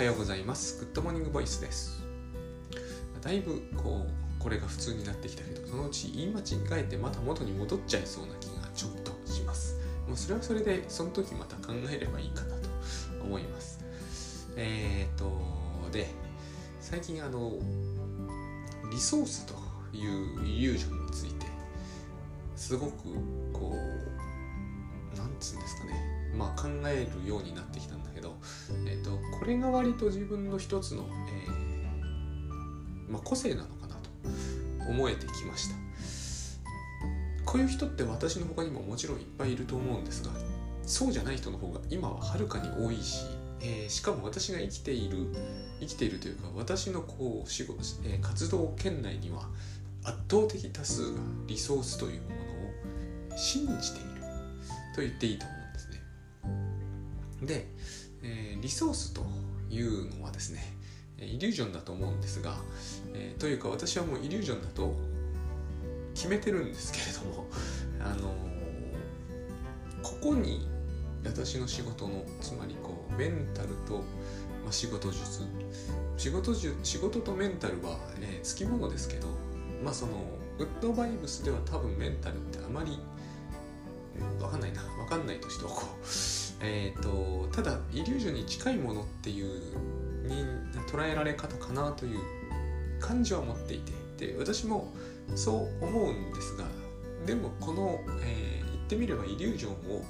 はようございます。グッドモーニングボイスです。だいぶこうこれが普通になってきたけどそのうち言い間違えてまた元に戻っちゃいそうな気がちょっとします。もうそれはそれでその時また考えればいいかなと思います。えー、っとで最近あのリソースというイリュージョンについてすごくこうなんつうんですかね。まあ考えるようになって、と、これが割と自分の一つの、えー、まあ、個性なのかなと思えてきましたこういう人って私の他にももちろんいっぱいいると思うんですがそうじゃない人の方が今ははるかに多いし、えー、しかも私が生きている生きているというか私のこう仕事、えー、活動圏内には圧倒的多数がリソースというものを信じていると言っていいと思うんですね。で、えー、リソースというのはですねイリュージョンだと思うんですが、えー、というか私はもうイリュージョンだと決めてるんですけれども、あのー、ここに私の仕事のつまりこうメンタルと、まあ、仕事術。仕事術仕事とメンタルは、えー、つきものですけどまあそのグッドバイブスでは多分メンタルってあまりわかんないな。わかんないとしておこう。えっ、とただイリュージョンに近いものっていうに捉えられ方かなという感じは持っていてで私もそう思うんですがでもこの、えー、言ってみればイリュージョンを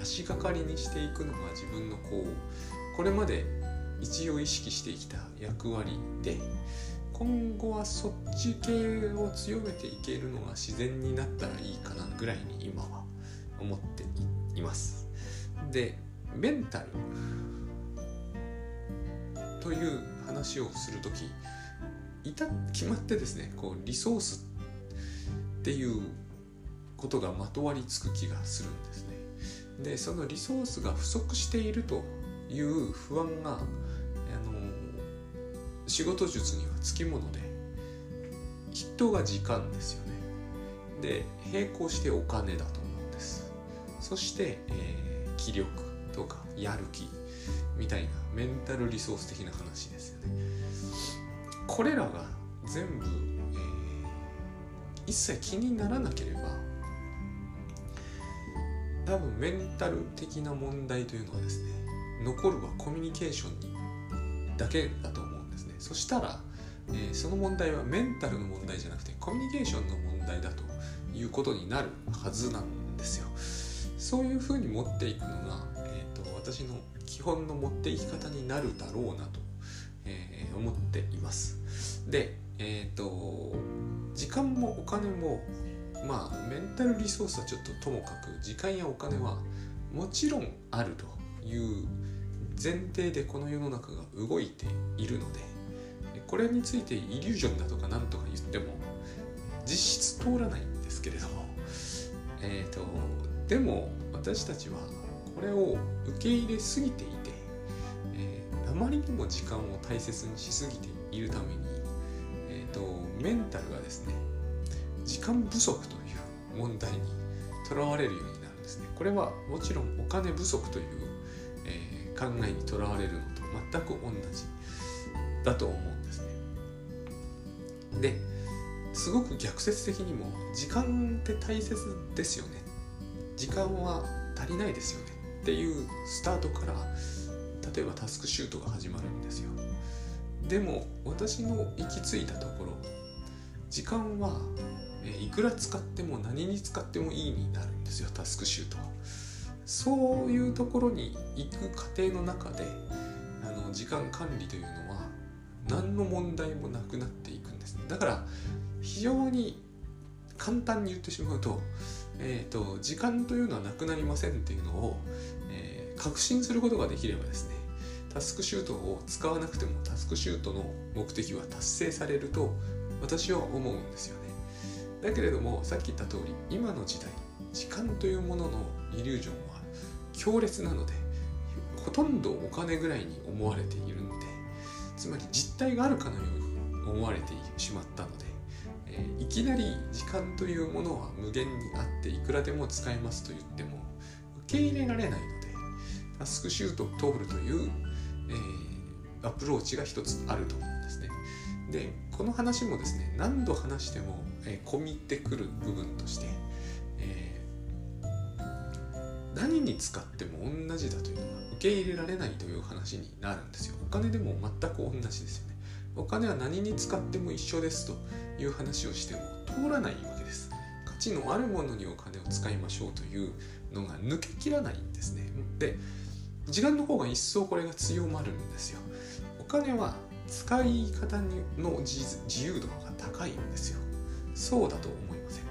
足がかりにしていくのが自分のこうこれまで一応意識してきた役割で今後はそっち系を強めていけるのが自然になったらいいかなぐらいに今は思っています。でメンタルという話をする時いた決まってですねこうリソースっていうことがまとわりつく気がするんですね。でそのリソースが不足しているという不安があの仕事術にはつきもので筆頭が時間ですよね。で並行してお金だと思うんです。そして、えー、気力とかやる気みたいなメンタルリソース的な話ですよねこれらが全部、えー、一切気にならなければ多分メンタル的な問題というのはですね残るはコミュニケーションにだけだと思うんですねそしたら、えー、その問題はメンタルの問題じゃなくてコミュニケーションの問題だということになるはずなんですよ。そういうふうに持っていくのが、えーと、私の基本の持っていき方になるだろうなと、えー、思っています。で、えっ、ー、と時間もお金もまあメンタルリソースはちょっとともかく時間やお金はもちろんあるという前提でこの世の中が動いているのでこれについてイリュージョンだとか何とか言っても実質通らないんですけれどもえっ、ー、とでも私たちはこれを受け入れすぎていて、えー、あまりにも時間を大切にしすぎているために、えーと、メンタルがですね時間不足という問題にとらわれるようになるんですねこれはもちろんお金不足という、えー、考えにとらわれるのと全く同じだと思うんですね。ですごく逆説的にも時間って大切ですよね時間は足りないですよね。っていうスタートから例えばタスクシュートが始まるんですよ。でも私の行き着いたところ時間はいくら使っても何に使ってもいいになるんですよタスクシュートは。そういうところに行く過程の中であの時間管理というのは何の問題もなくなっていくんですね。だから非常に簡単に言ってしまうと,、えーと、時間というのはなくなりませんっていうのを、えー、確信することができればですねタスクシュートを使わなくてもタスクシュートの目的は達成されると私は思うんですよね。だけれどもさっき言った通り今の時代時間というもののイリュージョンは強烈なのでほとんどお金ぐらいに思われているんでつまり実体があるかのように思われてしまったので、えー、いきなり時間というものは無限にあっていくらでも使えますと言っても受け入れられないのでタスクシュートを通るという、えー、アプローチが一つあると思うんですね。でこの話もですね何度話しても、えー、込みってくる部分として、えー、何に使っても同じだというのは受け入れられないという話になるんですよ。お金でも全く同じですよね。お金は何に使っても一緒ですという話をしても通らないわけです。価値のあるものにお金を使いましょうというのが抜けきらないんですね。で時間の方が一層これが強まるんですよ。お金は使い方の自由度が高いんですよ。そうだと思いません。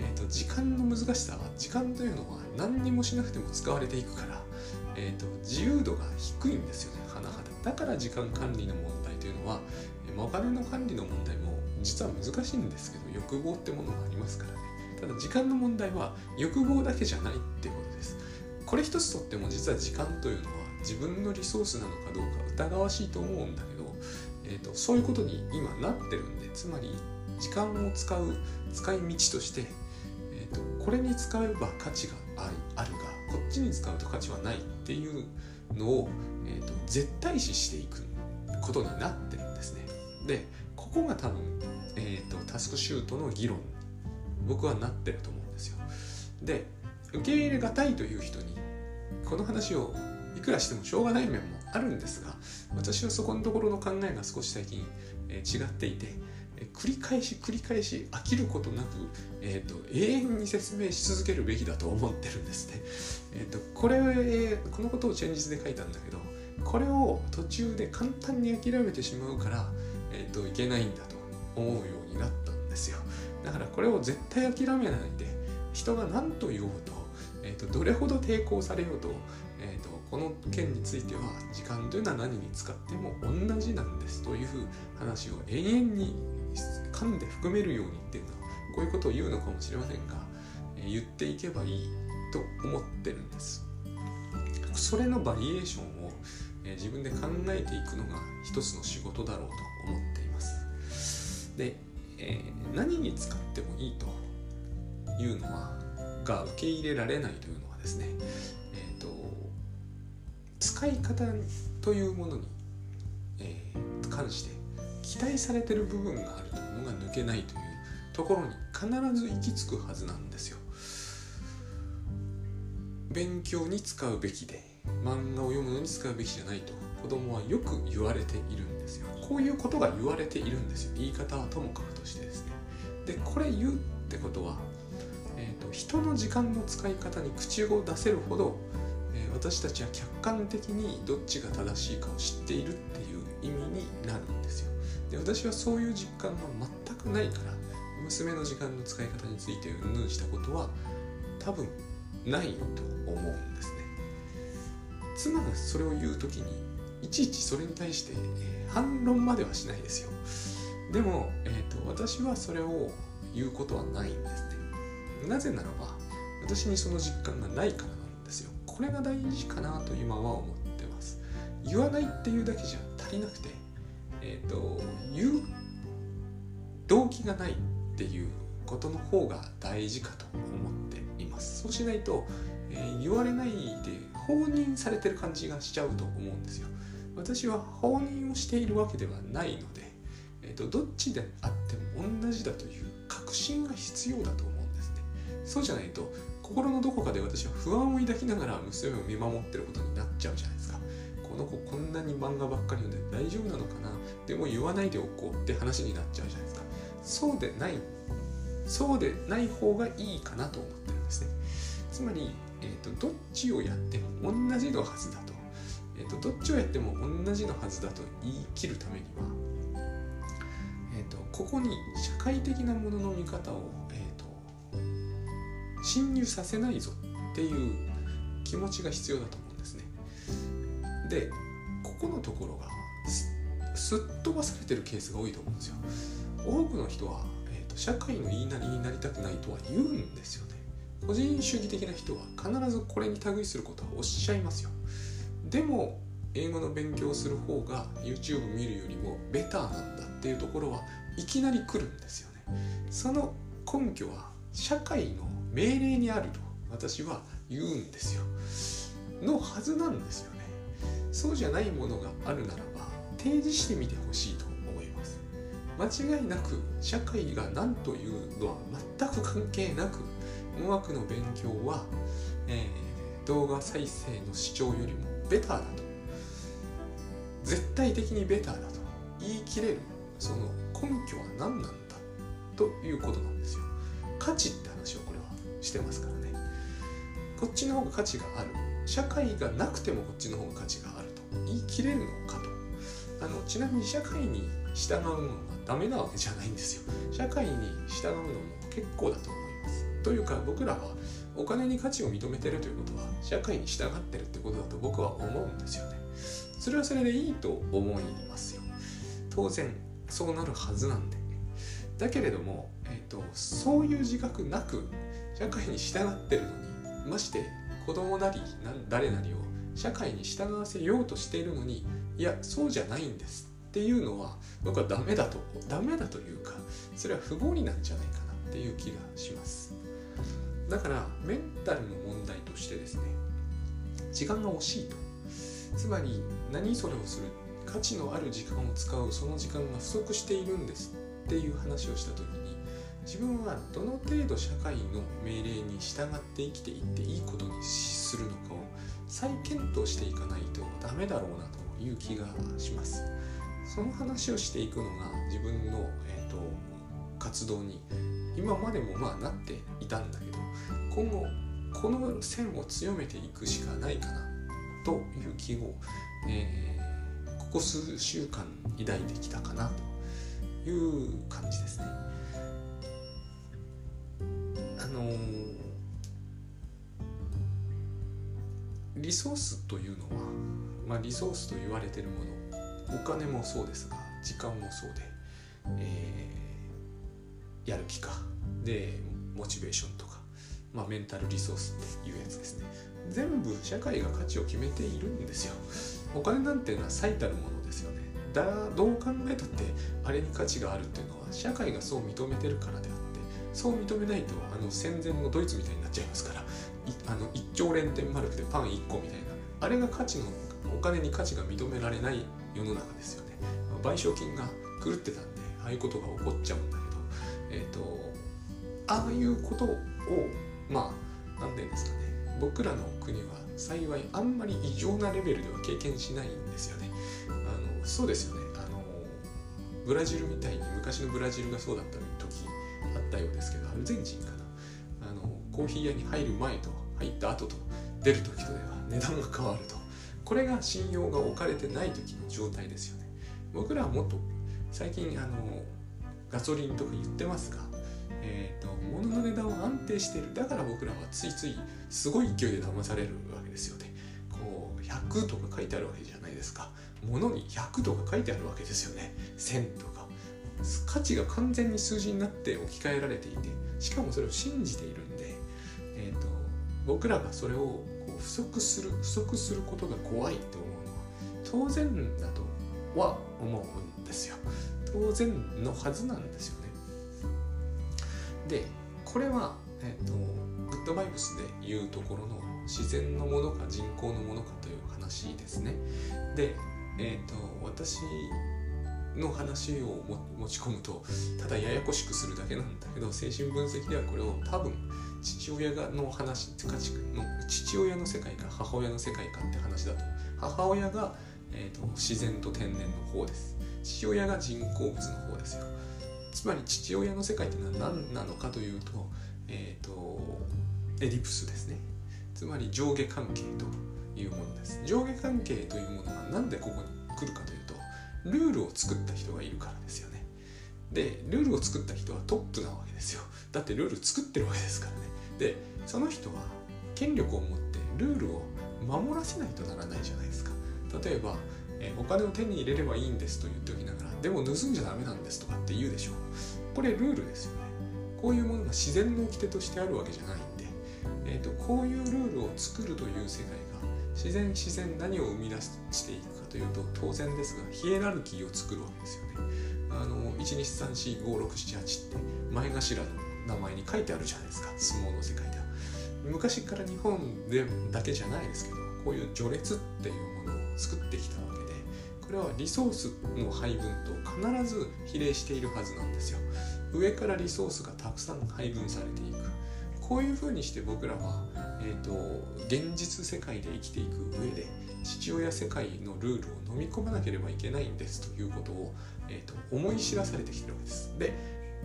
えーと、時間の難しさは時間というのは何にもしなくても使われていくから、えーと、自由度が低いんですよね甚だだから時間管理の問題というのは、えー、お金の管理の問題も実は難しいんですけど欲望ってものがありますからね。ただ時間の問題は欲望だけじゃないっていうことです。これ一つとっても実は時間というのは自分のリソースなのかどうか疑わしいと思うんだけど、えーと、そういうことに今なってるんでつまり時間を使う使い道として、えーと、これに使えば価値があるがこっちに使うと価値はないっていうのを、えーと、と絶対視していくことになってるんですね。でここが多分、えー、とタスクシュートの議論僕はなってると思うんですよ。で受け入れがたいという人にこの話をいくらしてもしょうがない面もあるんですが私はそこのところの考えが少し最近、え違っていて、え繰り返し繰り返し飽きることなく、えーと、永遠に説明し続けるべきだと思ってるんですね。えーと、これ、このことをチェンジで書いたんだけどこれを途中で簡単に諦めてしまうから、えーと、といけないんだと思うようになったんですよ。だからこれを絶対諦めないで人が何と言おうと,、えーと、どれほど抵抗されようと,、えーと、この件については時間というのは何に使っても同じなんですという話を永遠に噛んで含めるようにっていうのはこういうことを言うのかもしれませんが、えー、言っていけばいいと思ってるんです。それのバリエーションを、え、自分で考えていくのが一つの仕事だろうと思っています。でえー、何に使ってもいいというのはが受け入れられないというのはですね、えーと、使い方というものに、えー、関して期待されてる部分があるというのが抜けないというところに必ず行き着くはずなんですよ。勉強に使うべきで漫画を読むのに使うべきじゃないと。子供はよく言われているんですよ。こういうことが言われているんですよ。言い方はともかくとしてですね。でこれ言うってことは、えーと、人の時間の使い方に口を出せるほど、えー、私たちは客観的にどっちが正しいかを知っているっていう意味になるんですよ。で私はそういう実感が全くないから娘の時間の使い方についてうんぬんしたことは多分ないと思うん妻がそれを言う時にいちいちそれに対して、えー、反論まではしないですよ。でも、えーと、私はそれを言うことはないんですねなぜならば私にその実感がないからなんですよ。これが大事かなと今は思ってます。言わないっていうだけじゃ足りなくてえっ、ー、と言う動機がないっていうことの方が大事かと思っています。そうしないと、えー、言われないで放任されてる感じがしちゃうと思うんですよ。私は放任をしているわけではないので、えーと、どっちであっても同じだという確信が必要だと思うんですね。そうじゃないと心のどこかで私は不安を抱きながら娘を見守ってることになっちゃうじゃないですか。この子こんなに漫画ばっかり読んで大丈夫なのかな？でも言わないでおこうって話になっちゃうじゃないですか。そうでないそうでない方がいいかなと思ってるんですね。つまりえーと、どっちをやっても同じのはずだと,、えーと、どっちをやっても同じのはずだと言い切るためには、えーと、ここに社会的なものの見方を、えー、と侵入させないぞっていう気持ちが必要だと思うんですね。でここのところがすっ飛ばされてるケースが多いと思うんですよ。多くの人は、えー、と社会の言いなりになりたくないとは言うんですよね。個人主義的な人は必ずこれに類することはおっしゃいますよ。でも英語の勉強する方が YouTube 見るよりもベターなんだっていうところはいきなり来るんですよね。その根拠は社会の命令にあると私は言うんですよ。のはずなんですよね。そうじゃないものがあるならば、提示してみてほしいと思います。間違いなく社会が何というのは全く関係なく語学の勉強は、えー、動画再生の視聴よりもベターだと。絶対的にベターだと。言い切れる。その根拠は何なんだということなんですよ。価値って話をこれはしてますからね。こっちの方が価値がある。社会がなくてもこっちの方が価値があると。言い切れるのかと。あのちなみに社会に従うのはダメなわけじゃないんですよ。社会に従うのも結構だと思というか僕らはお金に価値を認めてるということは社会に従ってるってことだと僕は思うんですよね。それはそれでいいと思いますよ。当然そうなるはずなんで。だけれども、えーと、そういう自覚なく社会に従ってるのにまして子供なり誰なりを社会に従わせようとしているのにいやそうじゃないんですっていうのは僕はダメだとダメだというかそれは不合理なんじゃないかなっていう気がします。だからメンタルの問題としてですね時間が惜しいと。つまり何それをする価値のある時間を使うその時間が不足しているんですっていう話をした時に自分はどの程度社会の命令に従って生きていっていいことにするのかを再検討していかないとダメだろうなという気がします。その話をしていくのが自分の、えーと、活動に今までもまあなっていたんだけど今後この線を強めていくしかないかなという気を、えー、ここ数週間抱いてきたかなという感じですね。あのー、リソースというのは、まあ、リソースと言われているものお金もそうですが時間もそうで、えー、やる気かでモチベーションとか、まあ、メンタルリソースっていうやつですね。全部社会が価値を決めているんですよ。お金なんていうのは最たるものですよね。だどう考えたってあれに価値があるっていうのは社会がそう認めてるからであってそう認めないとあの戦前のドイツみたいになっちゃいますからあの一兆連天丸くてパン1個みたいな。あれが価値のお金に価値が認められない世の中ですよね。賠償金が狂ってたんでああいうことが起こっちゃうんだけどえっ、ー、とああいうことをまあ何て言うんですかね。僕らの国は幸いあんまり異常なレベルでは経験しないんですよね。あのそうですよね。あのブラジルみたいに昔のブラジルがそうだった時あったようですけどアルゼンチンかな。あのコーヒー屋に入る前と入った後と出る時とでは値段が変わると。これが信用が置かれてない時の状態ですよね。僕らはもっと最近あのガソリンとか言ってますがえーと、物の値段は安定している。だから僕らはついついすごい勢いで騙されるわけですよね。こう100とか書いてあるわけじゃないですか。物に100とか書いてあるわけですよね。1000とか。価値が完全に数字になって置き換えられていてしかもそれを信じているんで、えーと、僕らがそれをこう不足する不足することが怖いと思うのは当然だとは思うんですよ。当然のはずなんですよ。でこれは、えーと、グッドバイブスでいうところの自然のものか人工のものかという話ですね。で、えーと、私の話を持ち込むとただややこしくするだけなんだけど精神分析ではこれを多分父親がの話の父親の世界か母親の世界かって話だと母親が、えーと自然と天然の方です。父親が人工物の方ですよ。つまり父親の世界って何なのかというと,、えーと、エディプスですね。つまり上下関係というものです。上下関係というものが何でここに来るかというとルールを作った人がいるからですよね。でルールを作った人はトップなわけですよ。だってルール作ってるわけですからね。でその人は権力を持ってルールを守らせないとならないじゃないですか。例えばえお金を手に入れればいいんですと言っておきながらでも盗んじゃダメなんですとかって言うでしょう。これルールですよね。こういうものが自然の掟としてあるわけじゃないんで、えーと、こういうルールを作るという世界が自然自然何を生み出していくかというと当然ですがヒエラルキーを作るわけですよね。あの12345678って前頭の名前に書いてあるじゃないですか。相撲の世界では。昔から日本でだけじゃないですけどこういう序列っていうものを作ってきたわこれはリソースの配分と必ず比例しているはずなんですよ。上からリソースがたくさん配分されていく。こういうふうにして僕らは、えーと、現実世界で生きていく上で父親世界のルールを飲み込まなければいけないんですということを、えーと、と思い知らされてきてるわけです。で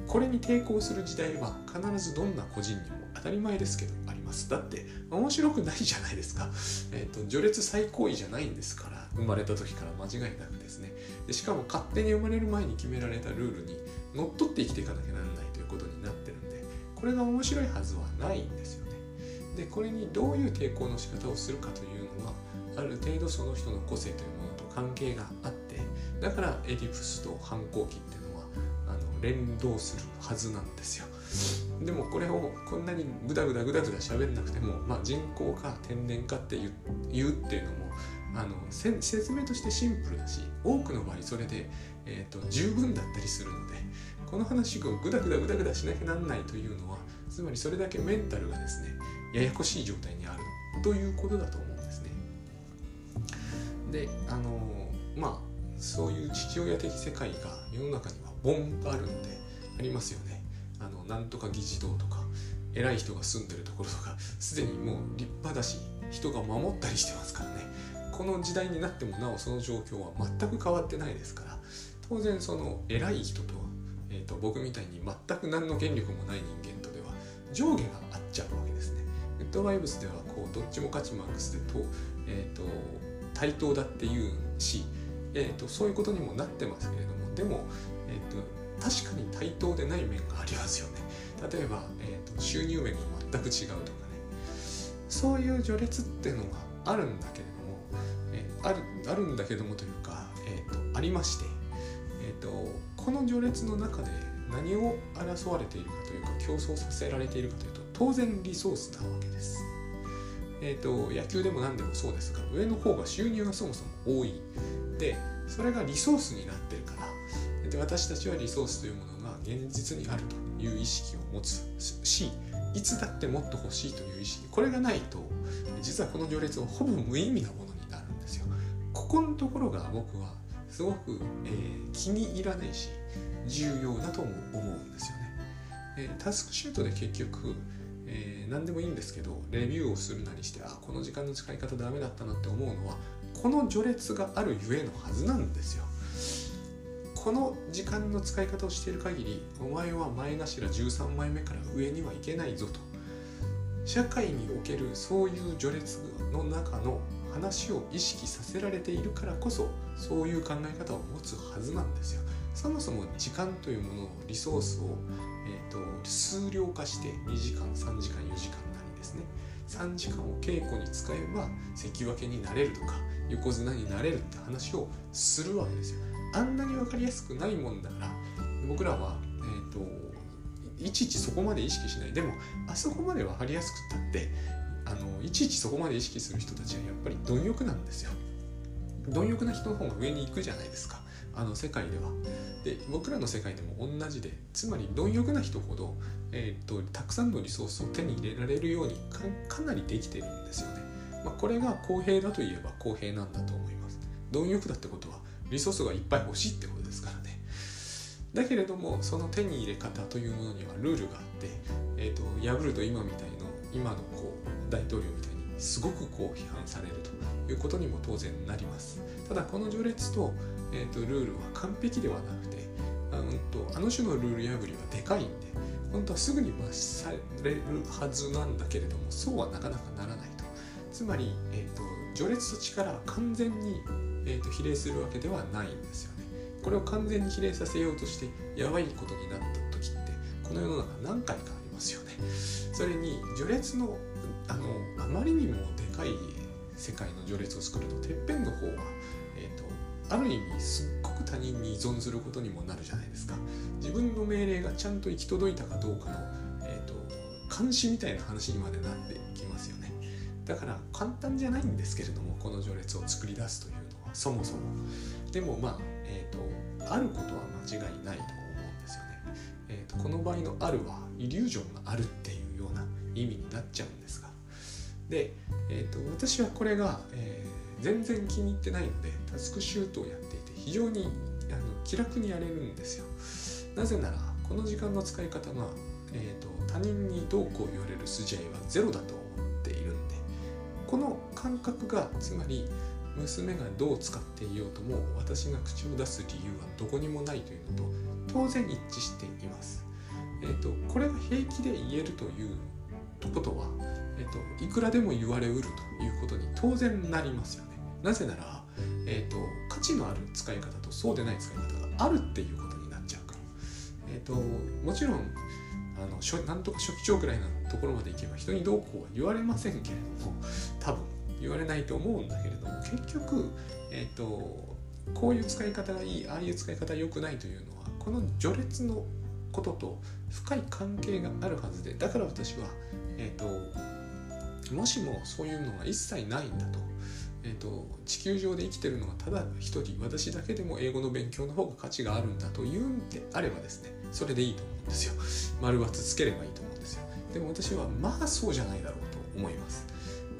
これに抵抗する時代は必ずどんな個人にも当たり前ですけどあります。だって面白くないじゃないですか、えーと、序列最高位じゃないんですから。生まれた時から間違いなくですね。でしかも勝手に生まれる前に決められたルールにのっとって生きていかなきゃならないということになってるんでこれが面白いはずはないんですよね。でこれにどういう抵抗の仕方をするかというのはある程度その人の個性というものと関係があってだからエディプスと反抗期っていうのはあの連動するはずなんですよ。でもこれをこんなにグダグダグダグダ喋んなくても、まあ、人工か天然かって言うっていうのもあの説明としてシンプルだし多くの場合それで、えーと、十分だったりするのでこの話をグダグダグダグダしなきゃなんないというのはつまりそれだけメンタルがですねややこしい状態にあるということだと思うんですね。であのまあそういう父親的世界が世の中にはボンとあるのでありますよね。あのなんとか議事堂とか偉い人が住んでるところとかすでにもう立派だし人が守ったりしてますからねこの時代になってもなおその状況は全く変わってないですから当然その偉い人と,、えーと、僕みたいに全く何の権力もない人間とでは上下が合っちゃうわけですね。グッドバイブスではこうどっちも勝ちマックスでと,、えーと、対等だっていうし、えーと、そういうことにもなってますけれどもでも、えー、と確かに対等でない面がありますよね例えば、えーと、収入面が全く違うとかねそういう序列っていうのがあるんだけれども、あるあるんだけどもというか、えーと、ありまして、えーと、この序列の中で何を争われているかというか競争させられているかというと当然リソースなわけです。えーと野球でも何でもそうですが上の方が収入がそもそも多いでそれがリソースになってるからで私たちはリソースというものが現実にあるという意識を持つしいつだってもっと欲しいという意識これがないと実はこの序列はほぼ無意味なものここのところが僕はすごく、えー、気に入らないし重要だと思うんですよね、えー、タスクシュートで結局えー、何でもいいんですけどレビューをするなりしてあこの時間の使い方ダメだったなって思うのはこの序列があるゆえのはずなんですよ。この時間の使い方をしている限りお前は前頭13枚目から上にはいけないぞと。社会におけるそういう序列の中の話を意識させられているからこそそういう考え方を持つはずなんですよ。そもそも時間というものをリソースを、えーと、数量化して2時間3時間4時間なりですね。3時間を稽古に使えば関脇になれるとか横綱になれるって話をするわけですよ。あんなに分かりやすくないもんだから僕らは、えーと、いちいちそこまで意識しない。でもあそこまで分かりやすくったってあのいちいちそこまで意識する人たちはやっぱり貪欲なんですよ。貪欲な人の方が上に行くじゃないですか。あの世界では。で僕らの世界でも同じでつまり貪欲な人ほど、えーと、たくさんのリソースを手に入れられるようにかなりできてるんですよね、まあ、これが公平だといえば公平なんだと思います。貪欲だってことはリソースがいっぱい欲しいってことですからね。だけれどもその手に入れ方というものにはルールがあって、えーと、破ると今みたいの今のこう大統領みたいにすごくこう批判されるということにも当然なりますただこの序列と,、えーと、ルールは完璧ではなくてあのとあの種のルール破りはでかいんで本当はすぐに罰されるはずなんだけれどもそうはなかなかならないとつまり、えーと序列と力は完全にえーと、比例するわけではないんですよね。これを完全に比例させようとしてやばいことになった時ってこの世の中何回かありますよね。それに序列のあのあまりにもでかい世界の序列を作るとてっぺんの方は、えーと、ある意味すっごく他人に依存することにもなるじゃないですか。自分の命令がちゃんと行き届いたかどうかの、えーと監視みたいな話にまでなってきますよね。だから簡単じゃないんですけれどもこの序列を作り出すというのはそもそもでもまあ、えーと、あることは間違いないと思うんですよね、えーと、この場合の「ある」はイリュージョンがあるっていうような意味になっちゃうんですがで、えーと、私はこれが、えー、全然気に入ってないのでタスクシュートをやっていて非常にあの気楽にやれるんですよなぜならこの時間の使い方が、えーと、他人にどうこう言われる筋合いはゼロだと思っているんでこの感覚がつまり娘がどう使っていようとも私が口を出す理由はどこにもないというのと当然一致しています。えーと、これが平気で言えるということは、えーと、いくらでも言われうるということに当然なりますよね。なぜなら、えーと、価値のある使い方とそうでない使い方があるっていうことになっちゃうから。えー、ともちろんあのなんとか初期長くらいなところまでいけば人にどうこうは言われませんけれども多分言われないと思うんだけれども結局、えーと、こういう使い方がいいああいう使い方良くないというのはこの序列のことと深い関係があるはずでだから私は、えーと、もしもそういうのが一切ないんだと,、えーと、地球上で生きてるのはただ一人私だけでも英語の勉強の方が価値があるんだというんであればですねそれでいいと思うんですよ。丸×つければいいと思うんですよ。でも私はまあそうじゃないだろうと思います。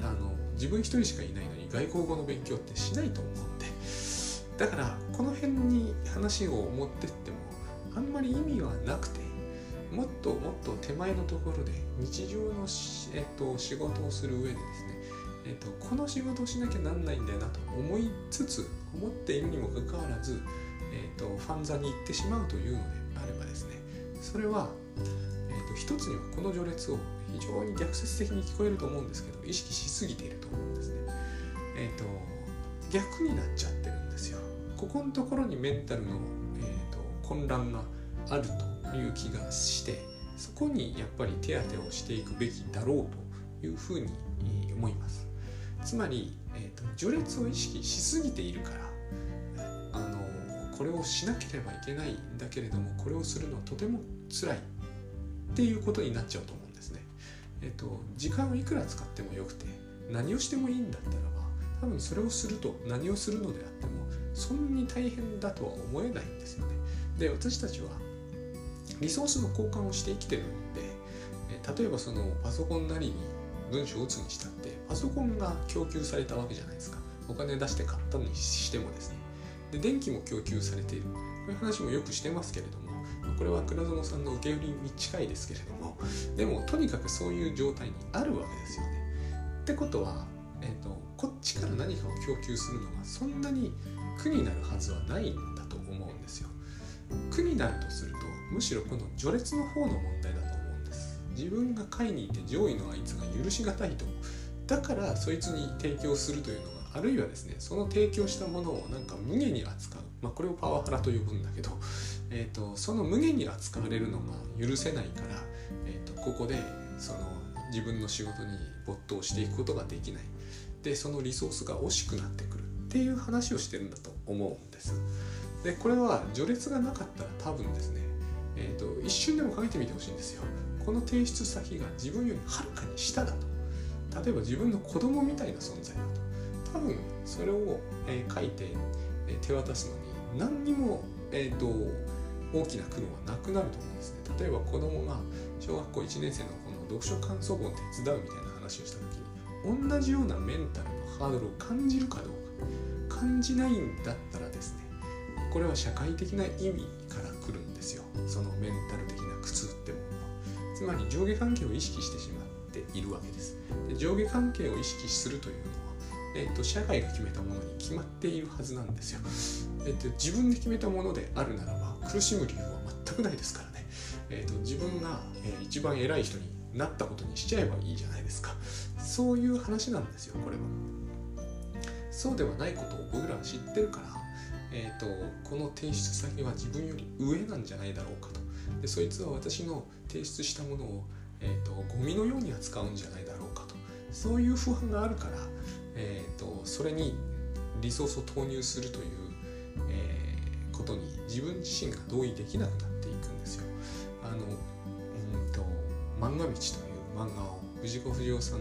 あの自分一人しかいないのに外国語の勉強ってしないと思うんで。だからこの辺に話を持ってってもあんまり意味はなくてもっともっと手前のところで日常のえっと、仕事をする上でですね、えっと、この仕事をしなきゃなんないんだよなと思いつつ思っているにもかかわらず、えっと、ファンザに行ってしまうというのであればですねそれは、えっと、一つにはこの序列を非常に逆説的に聞こえると思うんですけど意識しすぎていると思うんですね。えっ、と逆になっちゃってるんですよ。ここのところにメンタルの、えーと、混乱があるという気がしてそこにやっぱり手当てをしていくべきだろうというふうに思います。つまり、えーと、序列を意識しすぎているからあのこれをしなければいけないんだけれどもこれをするのはとても辛いっていうことになっちゃうと思うんですね。えっと、時間をいくら使ってもよくて何をしてもいいんだったらば多分それをすると何をするのであってもそんなに大変だとは思えないんですよね。で私たちはリソースの交換をして生きてるんで例えばそのパソコンなりに文章を打つにしたってパソコンが供給されたわけじゃないですかお金出して買ったにしてもですねで電気も供給されているこういう話もよくしてますけれどもこれは倉園さんの受け売りに近いですけれどもでもとにかくそういう状態にあるわけですよね。ってことは、えーと、こっちから何かを供給するのがそんなに苦になるはずはないんだと思うんですよ。苦になるとするむしろこの序列の方の問題だと思うんです。自分が下位にいて上位のあいつが許しがたいと。だからそいつに提供するというのがあるいはですねその提供したものをなんか無下に扱う、まあ、これをパワハラと呼ぶんだけど、えーと、その無下に扱われるのが許せないから、えーと、ここでその自分の仕事に没頭していくことができない。でそのリソースが惜しくなってくる。っていう話をしてるんだと思うんです。でこれは序列がなかったら多分ですね、えーと、一瞬でもかけてみてほしいんですよ。この提出先が自分よりはるかに下だと。例えば自分の子供みたいな存在だと。多分それを、えー、書いて、えー、手渡すのに何にも、えーと、大きな苦労はなくなると思うんですね。例えば子供が小学校1年生のこの読書感想文を手伝うみたいな話をした時に同じようなメンタルのハードルを感じるかどうか。感じないんだったらですねこれは社会的な意味来るんですよ。そのメンタル的な苦痛ってものは。つまり上下関係を意識してしまっているわけです。で上下関係を意識するというのは、えーと、社会が決めたものに決まっているはずなんですよ、えーと、自分で決めたものであるならば苦しむ理由は全くないですからね、えーと、自分が、えー、一番偉い人になったことにしちゃえばいいじゃないですか。そういう話なんですよこれは。そうではないことを僕らは知ってるからえーと、この提出先は自分より上なんじゃないだろうかと。でそいつは私の提出したものを、えーと、ゴミのように扱うんじゃないだろうかと。そういう不安があるから、えーと、それにリソースを投入するという、えー、ことに自分自身が同意できなくなっていくんですよ。あのうんと漫画道という漫画を藤子不二雄さん、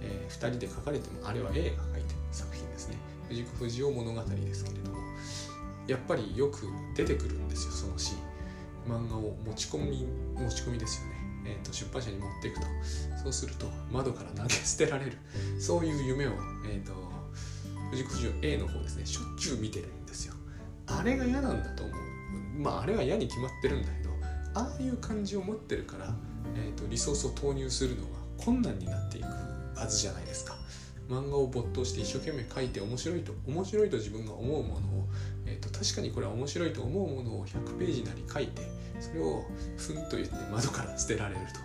えー、2人で書かれてもあれは A が書いてる作品ですね。藤子不二雄物語ですけれども。やっぱりよく出てくるんですよそのシーン。漫画を持ち込み持ち込みですよね。えーと、出版社に持っていくと。そうすると窓から投げ捨てられる。そういう夢を、えーと、藤子不二雄 A の方ですねしょっちゅう見てるんですよ。あれが嫌なんだと思う。まああれは嫌に決まってるんだけどああいう感じを持ってるから、えーと、リソースを投入するのが困難になっていくはずじゃないですか。漫画を没頭して一生懸命書いて面白いと面白いと自分が思うものを、えーと、確かにこれは面白いと思うものを100ページなり書いてそれをふんと言って窓から捨てられると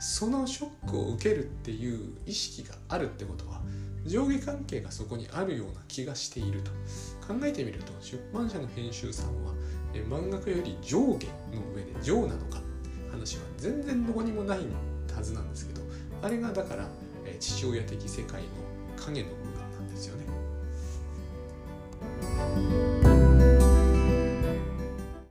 そのショックを受けるっていう意識があるってことは上下関係がそこにあるような気がしていると考えてみると出版社の編集さんは漫画家より上下の上で上なのか話は全然どこにもないはずなんですけどあれがだから父親的世界の影の部分なんですよね。